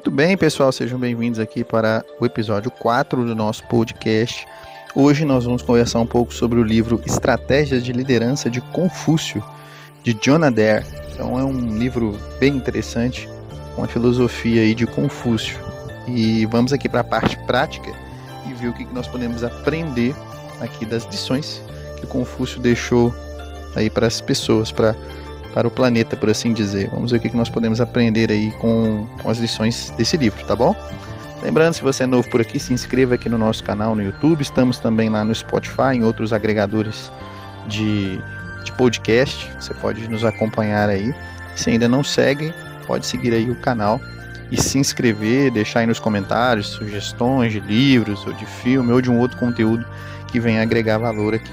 Muito bem, pessoal, sejam bem-vindos aqui para o episódio 4 do nosso podcast. Hoje nós vamos conversar um pouco sobre o livro Estratégias de Liderança de Confúcio, de John Adair. Então é um livro bem interessante, com a filosofia aí de Confúcio. E vamos aqui para a parte prática e ver o que nós podemos aprender aqui das lições que Confúcio deixou aí para as pessoas, para para o planeta, por assim dizer. Vamos ver o que nós podemos aprender aí com, com as lições desse livro, tá bom? Lembrando, se você é novo por aqui, se inscreva aqui no nosso canal no YouTube. Estamos também lá no Spotify, em outros agregadores de, de podcast. Você pode nos acompanhar aí. Se ainda não segue, pode seguir aí o canal e se inscrever, deixar aí nos comentários sugestões de livros ou de filme ou de um outro conteúdo que venha agregar valor aqui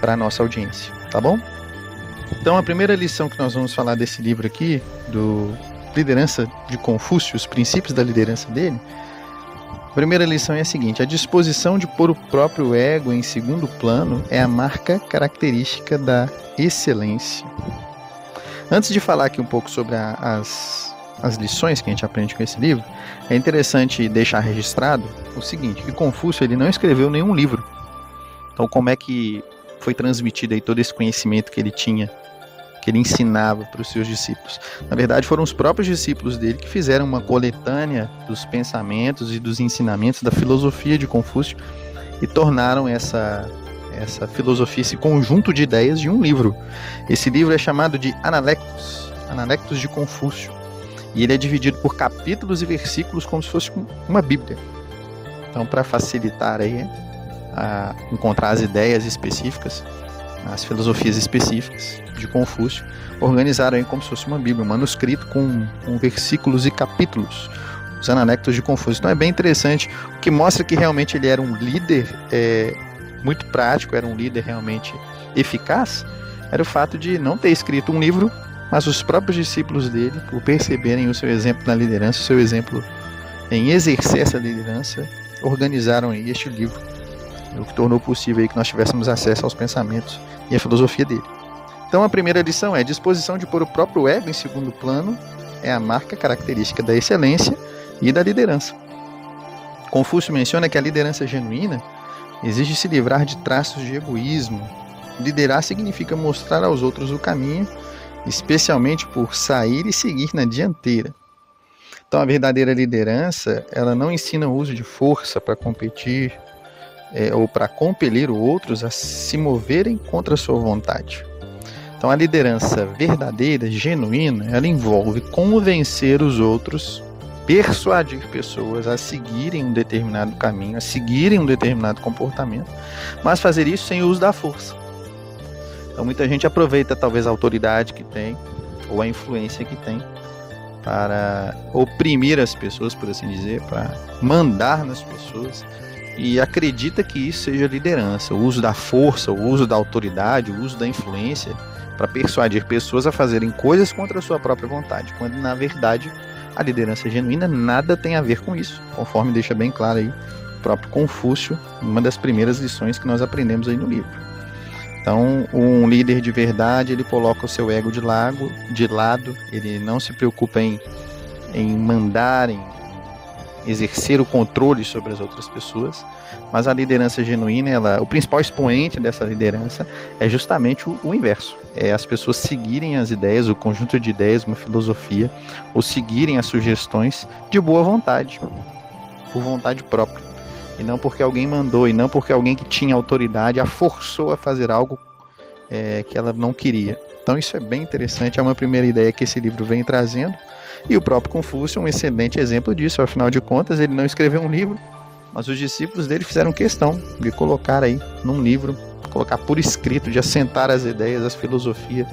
para nossa audiência, tá bom? Então, a primeira lição que nós vamos falar desse livro aqui, do Liderança de Confúcio, os princípios da liderança dele, a primeira lição é a seguinte: a disposição de pôr o próprio ego em segundo plano é a marca característica da excelência. Antes de falar aqui um pouco sobre a, as, as lições que a gente aprende com esse livro, é interessante deixar registrado o seguinte: que Confúcio ele não escreveu nenhum livro. Então, como é que foi transmitido aí todo esse conhecimento que ele tinha, que ele ensinava para os seus discípulos. Na verdade, foram os próprios discípulos dele que fizeram uma coletânea dos pensamentos e dos ensinamentos da filosofia de Confúcio e tornaram essa essa filosofia, esse conjunto de ideias de um livro. Esse livro é chamado de Analectos, Analectos de Confúcio. E ele é dividido por capítulos e versículos como se fosse uma Bíblia. Então, para facilitar aí a encontrar as ideias específicas, as filosofias específicas de Confúcio, organizaram aí como se fosse uma Bíblia, um manuscrito com, com versículos e capítulos, os ananectos de Confúcio. Então é bem interessante, o que mostra que realmente ele era um líder é, muito prático, era um líder realmente eficaz, era o fato de não ter escrito um livro, mas os próprios discípulos dele, por perceberem o seu exemplo na liderança, o seu exemplo em exercer essa liderança, organizaram este livro o que tornou possível que nós tivéssemos acesso aos pensamentos e à filosofia dele. Então a primeira lição é: disposição de pôr o próprio ego em segundo plano é a marca característica da excelência e da liderança. Confúcio menciona que a liderança genuína exige se livrar de traços de egoísmo. Liderar significa mostrar aos outros o caminho, especialmente por sair e seguir na dianteira. Então a verdadeira liderança, ela não ensina o uso de força para competir, é, ou para compelir outros a se moverem contra a sua vontade. Então, a liderança verdadeira, genuína, ela envolve convencer os outros, persuadir pessoas a seguirem um determinado caminho, a seguirem um determinado comportamento, mas fazer isso sem o uso da força. Então, muita gente aproveita talvez a autoridade que tem ou a influência que tem para oprimir as pessoas, por assim dizer, para mandar nas pessoas, e acredita que isso seja liderança, o uso da força, o uso da autoridade, o uso da influência para persuadir pessoas a fazerem coisas contra a sua própria vontade, quando na verdade a liderança genuína nada tem a ver com isso, conforme deixa bem claro aí o próprio Confúcio, uma das primeiras lições que nós aprendemos aí no livro. Então, um líder de verdade, ele coloca o seu ego de, lago, de lado, ele não se preocupa em, em mandar, em exercer o controle sobre as outras pessoas, mas a liderança genuína, ela, o principal expoente dessa liderança é justamente o, o, inverso, é as pessoas seguirem as ideias, o conjunto de ideias, uma filosofia, ou seguirem as sugestões de boa vontade, por vontade própria, e não porque alguém mandou, e não porque alguém que tinha autoridade a forçou a fazer algo é, que ela não queria. Então isso é bem interessante, é uma primeira ideia que esse livro vem trazendo. E o próprio Confúcio é um excelente exemplo disso, afinal de contas, ele não escreveu um livro, mas os discípulos dele fizeram questão de colocar aí num livro, colocar por escrito, de assentar as ideias, as filosofias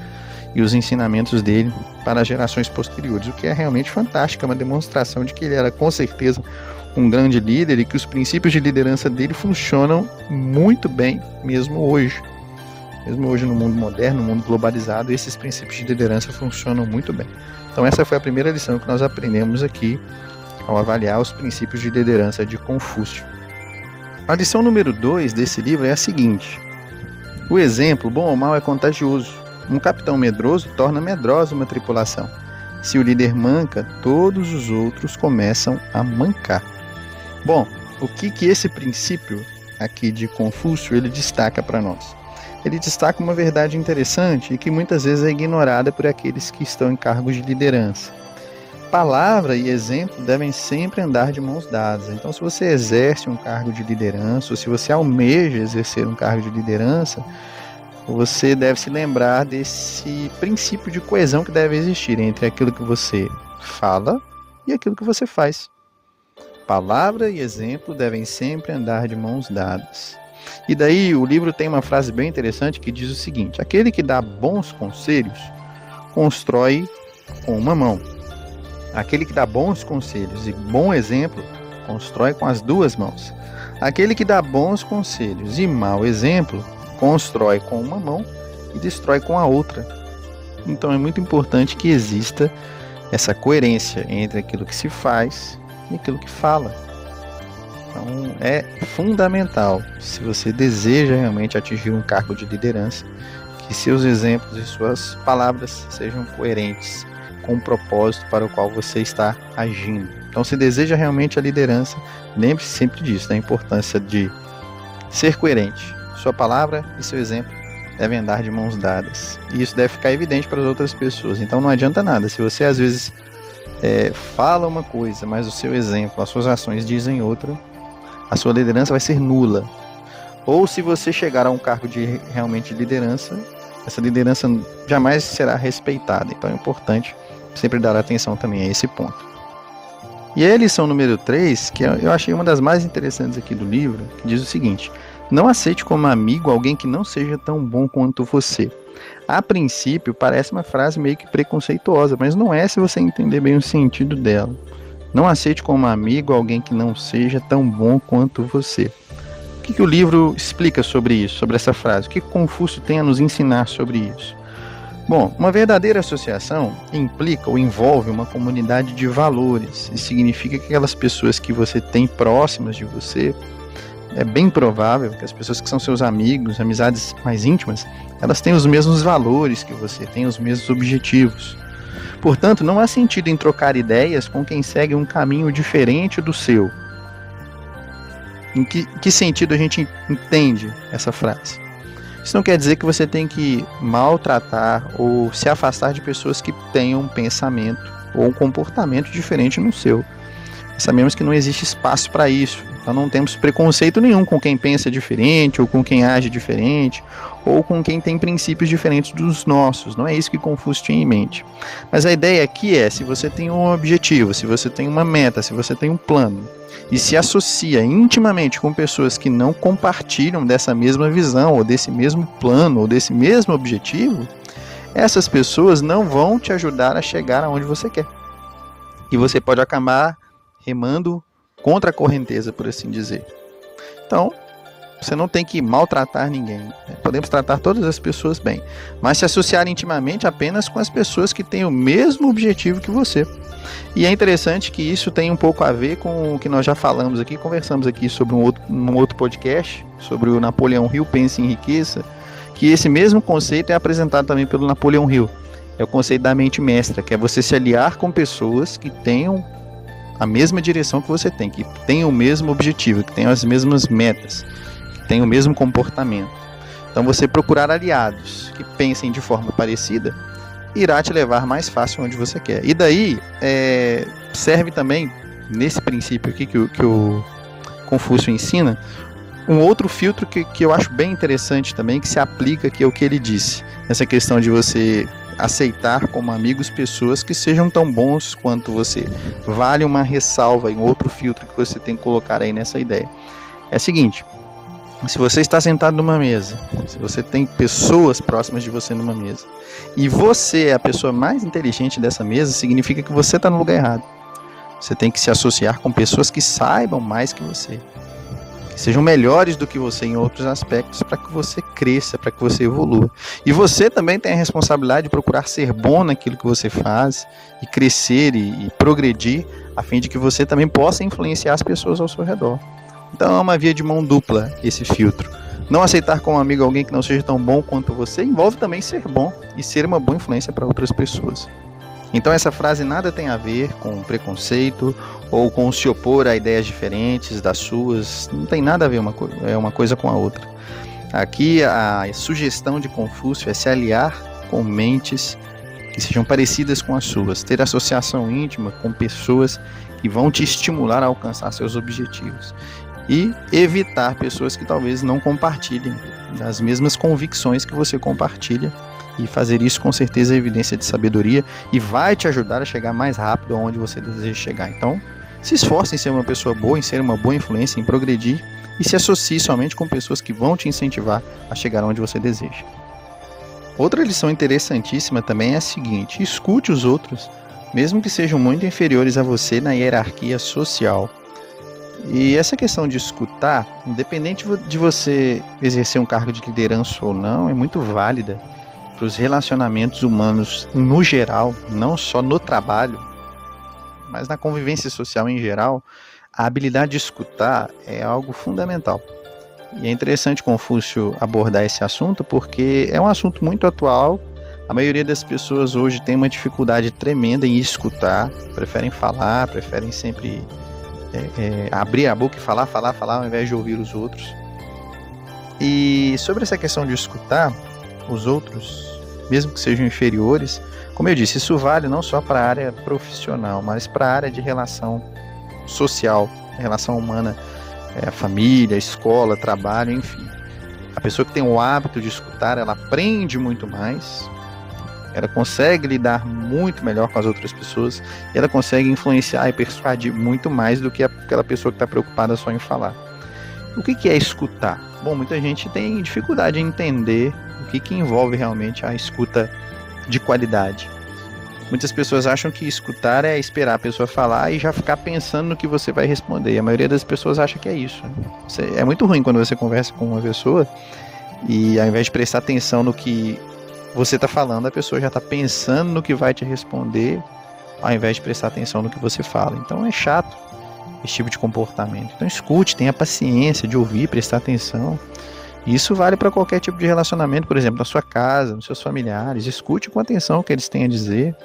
e os ensinamentos dele para gerações posteriores, o que é realmente fantástico, é uma demonstração de que ele era com certeza um grande líder e que os princípios de liderança dele funcionam muito bem mesmo hoje. Mesmo hoje no mundo moderno, no mundo globalizado, esses princípios de liderança funcionam muito bem. Então essa foi a primeira lição que nós aprendemos aqui ao avaliar os princípios de liderança de Confúcio. A lição número 2 desse livro é a seguinte: O exemplo, bom ou mal, é contagioso. Um capitão medroso torna medrosa uma tripulação. Se o líder manca, todos os outros começam a mancar. Bom, o que que esse princípio aqui de Confúcio ele destaca para nós? Ele destaca uma verdade interessante e que muitas vezes é ignorada por aqueles que estão em cargos de liderança. Palavra e exemplo devem sempre andar de mãos dadas. Então, se você exerce um cargo de liderança, ou se você almeja exercer um cargo de liderança, você deve se lembrar desse princípio de coesão que deve existir entre aquilo que você fala e aquilo que você faz. Palavra e exemplo devem sempre andar de mãos dadas. E daí o livro tem uma frase bem interessante que diz o seguinte: Aquele que dá bons conselhos constrói com uma mão. Aquele que dá bons conselhos e bom exemplo constrói com as duas mãos. Aquele que dá bons conselhos e mau exemplo constrói com uma mão e destrói com a outra. Então é muito importante que exista essa coerência entre aquilo que se faz e aquilo que fala. Então é fundamental, se você deseja realmente atingir um cargo de liderança, que seus exemplos e suas palavras sejam coerentes com o propósito para o qual você está agindo. Então, se deseja realmente a liderança, lembre-se sempre disso, da importância de ser coerente sua palavra e seu exemplo devem andar de mãos dadas. E isso deve ficar evidente para as outras pessoas. Então não adianta nada. Se você às vezes é, fala uma coisa, mas o seu exemplo, as suas ações dizem outra, a sua liderança vai ser nula. Ou se você chegar a um cargo de realmente liderança, essa liderança jamais será respeitada. Então é importante sempre dar atenção também a esse ponto. E a lição número 3, que eu achei uma das mais interessantes aqui do livro, que diz o seguinte: não aceite como amigo alguém que não seja tão bom quanto você. A princípio, parece uma frase meio que preconceituosa, mas não é se você entender bem o sentido dela. Não aceite como amigo alguém que não seja tão bom quanto você. O que, que o livro explica sobre isso, sobre essa frase? O que Confúcio tem a nos ensinar sobre isso? Bom, uma verdadeira associação implica ou envolve uma comunidade de valores. Isso significa que aquelas pessoas que você tem próximas de você é bem provável que as pessoas que são seus amigos, amizades mais íntimas, elas têm os mesmos valores que você, têm os mesmos objetivos. Portanto, não há sentido em trocar ideias com quem segue um caminho diferente do seu. Em que, que sentido a gente entende essa frase? Isso não quer dizer que você tem que maltratar ou se afastar de pessoas que tenham um pensamento ou um comportamento diferente no seu. Sabemos que não existe espaço para isso. Então não temos preconceito nenhum com quem pensa diferente, ou com quem age diferente, ou com quem tem princípios diferentes dos nossos. Não é isso que Confúcio tinha em mente. Mas a ideia aqui é: se você tem um objetivo, se você tem uma meta, se você tem um plano, e se associa intimamente com pessoas que não compartilham dessa mesma visão, ou desse mesmo plano, ou desse mesmo objetivo, essas pessoas não vão te ajudar a chegar aonde você quer. E você pode acabar remando contra a correnteza, por assim dizer. Então, você não tem que maltratar ninguém. Né? Podemos tratar todas as pessoas bem, mas se associar intimamente apenas com as pessoas que têm o mesmo objetivo que você. E é interessante que isso tem um pouco a ver com o que nós já falamos aqui, conversamos aqui sobre um outro, um outro podcast, sobre o Napoleão Hill, Pense em Riqueza, que esse mesmo conceito é apresentado também pelo Napoleão Hill. É o conceito da mente mestra, que é você se aliar com pessoas que tenham a mesma direção que você tem, que tem o mesmo objetivo, que tem as mesmas metas, que tem o mesmo comportamento. Então você procurar aliados que pensem de forma parecida irá te levar mais fácil onde você quer. E daí é, serve também nesse princípio aqui que, que o Confúcio ensina um outro filtro que, que eu acho bem interessante também que se aplica aqui ao que ele disse essa questão de você aceitar como amigos pessoas que sejam tão bons quanto você. Vale uma ressalva em outro filtro que você tem que colocar aí nessa ideia. É o seguinte: se você está sentado numa mesa, se você tem pessoas próximas de você numa mesa, e você é a pessoa mais inteligente dessa mesa, significa que você está no lugar errado. Você tem que se associar com pessoas que saibam mais que você sejam melhores do que você em outros aspectos para que você cresça, para que você evolua. E você também tem a responsabilidade de procurar ser bom naquilo que você faz e crescer e, e progredir, a fim de que você também possa influenciar as pessoas ao seu redor. Então é uma via de mão dupla esse filtro. Não aceitar como amigo alguém que não seja tão bom quanto você envolve também ser bom e ser uma boa influência para outras pessoas. Então essa frase nada tem a ver com preconceito ou com se opor a ideias diferentes das suas, não tem nada a ver uma, é uma coisa com a outra. Aqui a sugestão de Confúcio é se aliar com mentes que sejam parecidas com as suas, ter associação íntima com pessoas que vão te estimular a alcançar seus objetivos e evitar pessoas que talvez não compartilhem das mesmas convicções que você compartilha e fazer isso com certeza é evidência de sabedoria e vai te ajudar a chegar mais rápido aonde você deseja chegar. Então, se esforce em ser uma pessoa boa, em ser uma boa influência, em progredir e se associe somente com pessoas que vão te incentivar a chegar onde você deseja. Outra lição interessantíssima também é a seguinte: escute os outros, mesmo que sejam muito inferiores a você na hierarquia social. E essa questão de escutar, independente de você exercer um cargo de liderança ou não, é muito válida para os relacionamentos humanos no geral, não só no trabalho, mas na convivência social em geral. A habilidade de escutar é algo fundamental. E é interessante Confúcio abordar esse assunto porque é um assunto muito atual. A maioria das pessoas hoje tem uma dificuldade tremenda em escutar, preferem falar, preferem sempre é, é, abrir a boca e falar, falar, falar, ao invés de ouvir os outros. E sobre essa questão de escutar os outros, mesmo que sejam inferiores, como eu disse, isso vale não só para a área profissional, mas para a área de relação social, relação humana é, família, escola, trabalho, enfim. A pessoa que tem o hábito de escutar, ela aprende muito mais, ela consegue lidar muito melhor com as outras pessoas, e ela consegue influenciar e persuadir muito mais do que aquela pessoa que está preocupada só em falar. O que, que é escutar? Bom, muita gente tem dificuldade em entender o que, que envolve realmente a escuta de qualidade. Muitas pessoas acham que escutar é esperar a pessoa falar e já ficar pensando no que você vai responder. A maioria das pessoas acha que é isso. é muito ruim quando você conversa com uma pessoa e ao invés de prestar atenção no que você está falando, a pessoa já está pensando no que vai te responder, ao invés de prestar atenção no que você fala. Então é chato esse tipo de comportamento. Então escute, tenha paciência de ouvir, prestar atenção. Isso vale para qualquer tipo de relacionamento, por exemplo, na sua casa, nos seus familiares. Escute com atenção o que eles têm a dizer.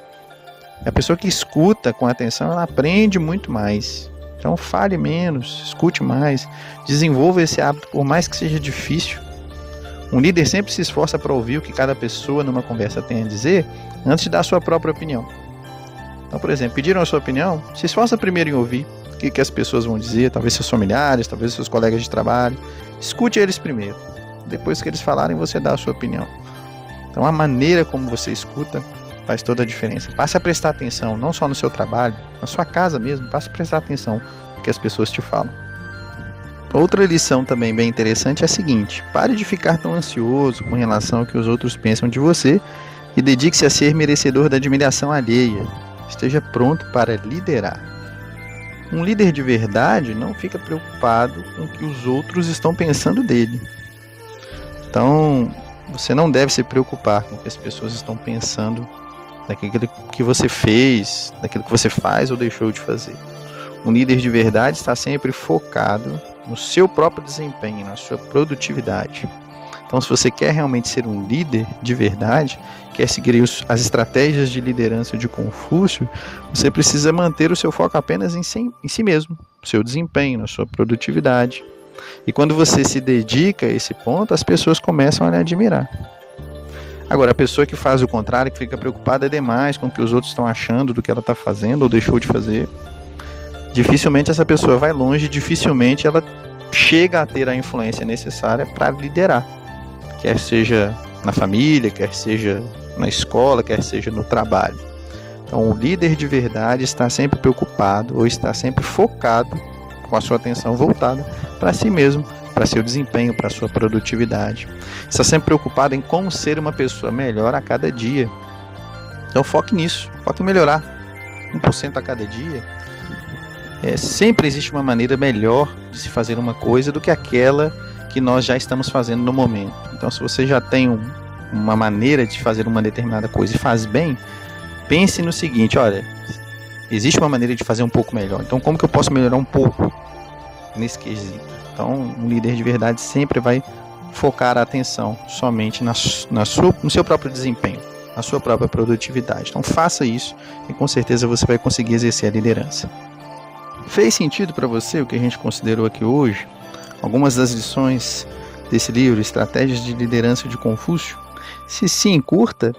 A pessoa que escuta com atenção, ela aprende muito mais. Então fale menos, escute mais, desenvolva esse hábito, por mais que seja difícil. Um líder sempre se esforça para ouvir o que cada pessoa numa conversa tem a dizer antes de dar a sua própria opinião. Então, por exemplo, pediram a sua opinião, se esforça primeiro em ouvir o que, que as pessoas vão dizer, talvez seus familiares, talvez seus colegas de trabalho. Escute eles primeiro. Depois que eles falarem, você dá a sua opinião. Então, a maneira como você escuta faz toda a diferença. Passe a prestar atenção, não só no seu trabalho, na sua casa mesmo, passe a prestar atenção no que as pessoas te falam. Outra lição também bem interessante é a seguinte: pare de ficar tão ansioso com relação ao que os outros pensam de você e dedique-se a ser merecedor da admiração alheia. Esteja pronto para liderar. Um líder de verdade não fica preocupado com o que os outros estão pensando dele. Então, você não deve se preocupar com o que as pessoas estão pensando daquilo que você fez, daquilo que você faz ou deixou de fazer. Um líder de verdade está sempre focado no seu próprio desempenho, na sua produtividade. Então, se você quer realmente ser um líder de verdade, quer seguir as estratégias de liderança de Confúcio, você precisa manter o seu foco apenas em si, em si mesmo, no seu desempenho, na sua produtividade. E quando você se dedica a esse ponto, as pessoas começam a lhe admirar. Agora, a pessoa que faz o contrário, que fica preocupada demais com o que os outros estão achando do que ela está fazendo ou deixou de fazer, dificilmente essa pessoa vai longe, dificilmente ela chega a ter a influência necessária para liderar, quer seja na família, quer seja na escola, quer seja no trabalho. Então, o líder de verdade está sempre preocupado ou está sempre focado, com a sua atenção voltada para si mesmo, para seu desempenho, para sua produtividade. Está sempre preocupado em como ser uma pessoa melhor a cada dia. Então foque nisso, foque em melhorar 1% a cada dia. É, sempre existe uma maneira melhor de se fazer uma coisa do que aquela que nós já estamos fazendo no momento. Então, se você já tem um, uma maneira de fazer uma determinada coisa e faz bem, pense no seguinte: olha, existe uma maneira de fazer um pouco melhor. Então, como que eu posso melhorar um pouco nesse quesito? Então, um líder de verdade sempre vai focar a atenção somente na, na sua, no seu próprio desempenho, a sua própria produtividade. Então faça isso e com certeza você vai conseguir exercer a liderança. Fez sentido para você o que a gente considerou aqui hoje? Algumas das lições desse livro, Estratégias de Liderança de Confúcio? Se sim, curta.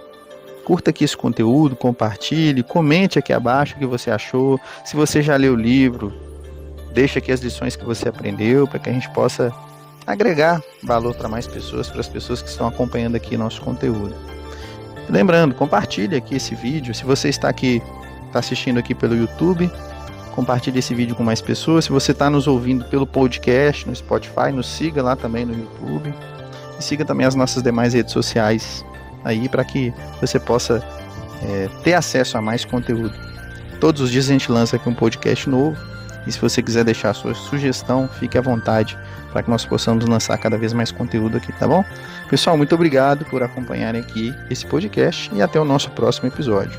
Curta aqui esse conteúdo, compartilhe, comente aqui abaixo o que você achou. Se você já leu o livro, deixa aqui as lições que você aprendeu para que a gente possa agregar valor para mais pessoas, para as pessoas que estão acompanhando aqui nosso conteúdo. Lembrando, compartilhe aqui esse vídeo. Se você está aqui, está assistindo aqui pelo YouTube, compartilhe esse vídeo com mais pessoas. Se você está nos ouvindo pelo podcast, no Spotify, nos siga lá também no YouTube. E siga também as nossas demais redes sociais aí para que você possa é, ter acesso a mais conteúdo. Todos os dias a gente lança aqui um podcast novo. E se você quiser deixar a sua sugestão, fique à vontade para que nós possamos lançar cada vez mais conteúdo aqui, tá bom? Pessoal, muito obrigado por acompanharem aqui esse podcast e até o nosso próximo episódio.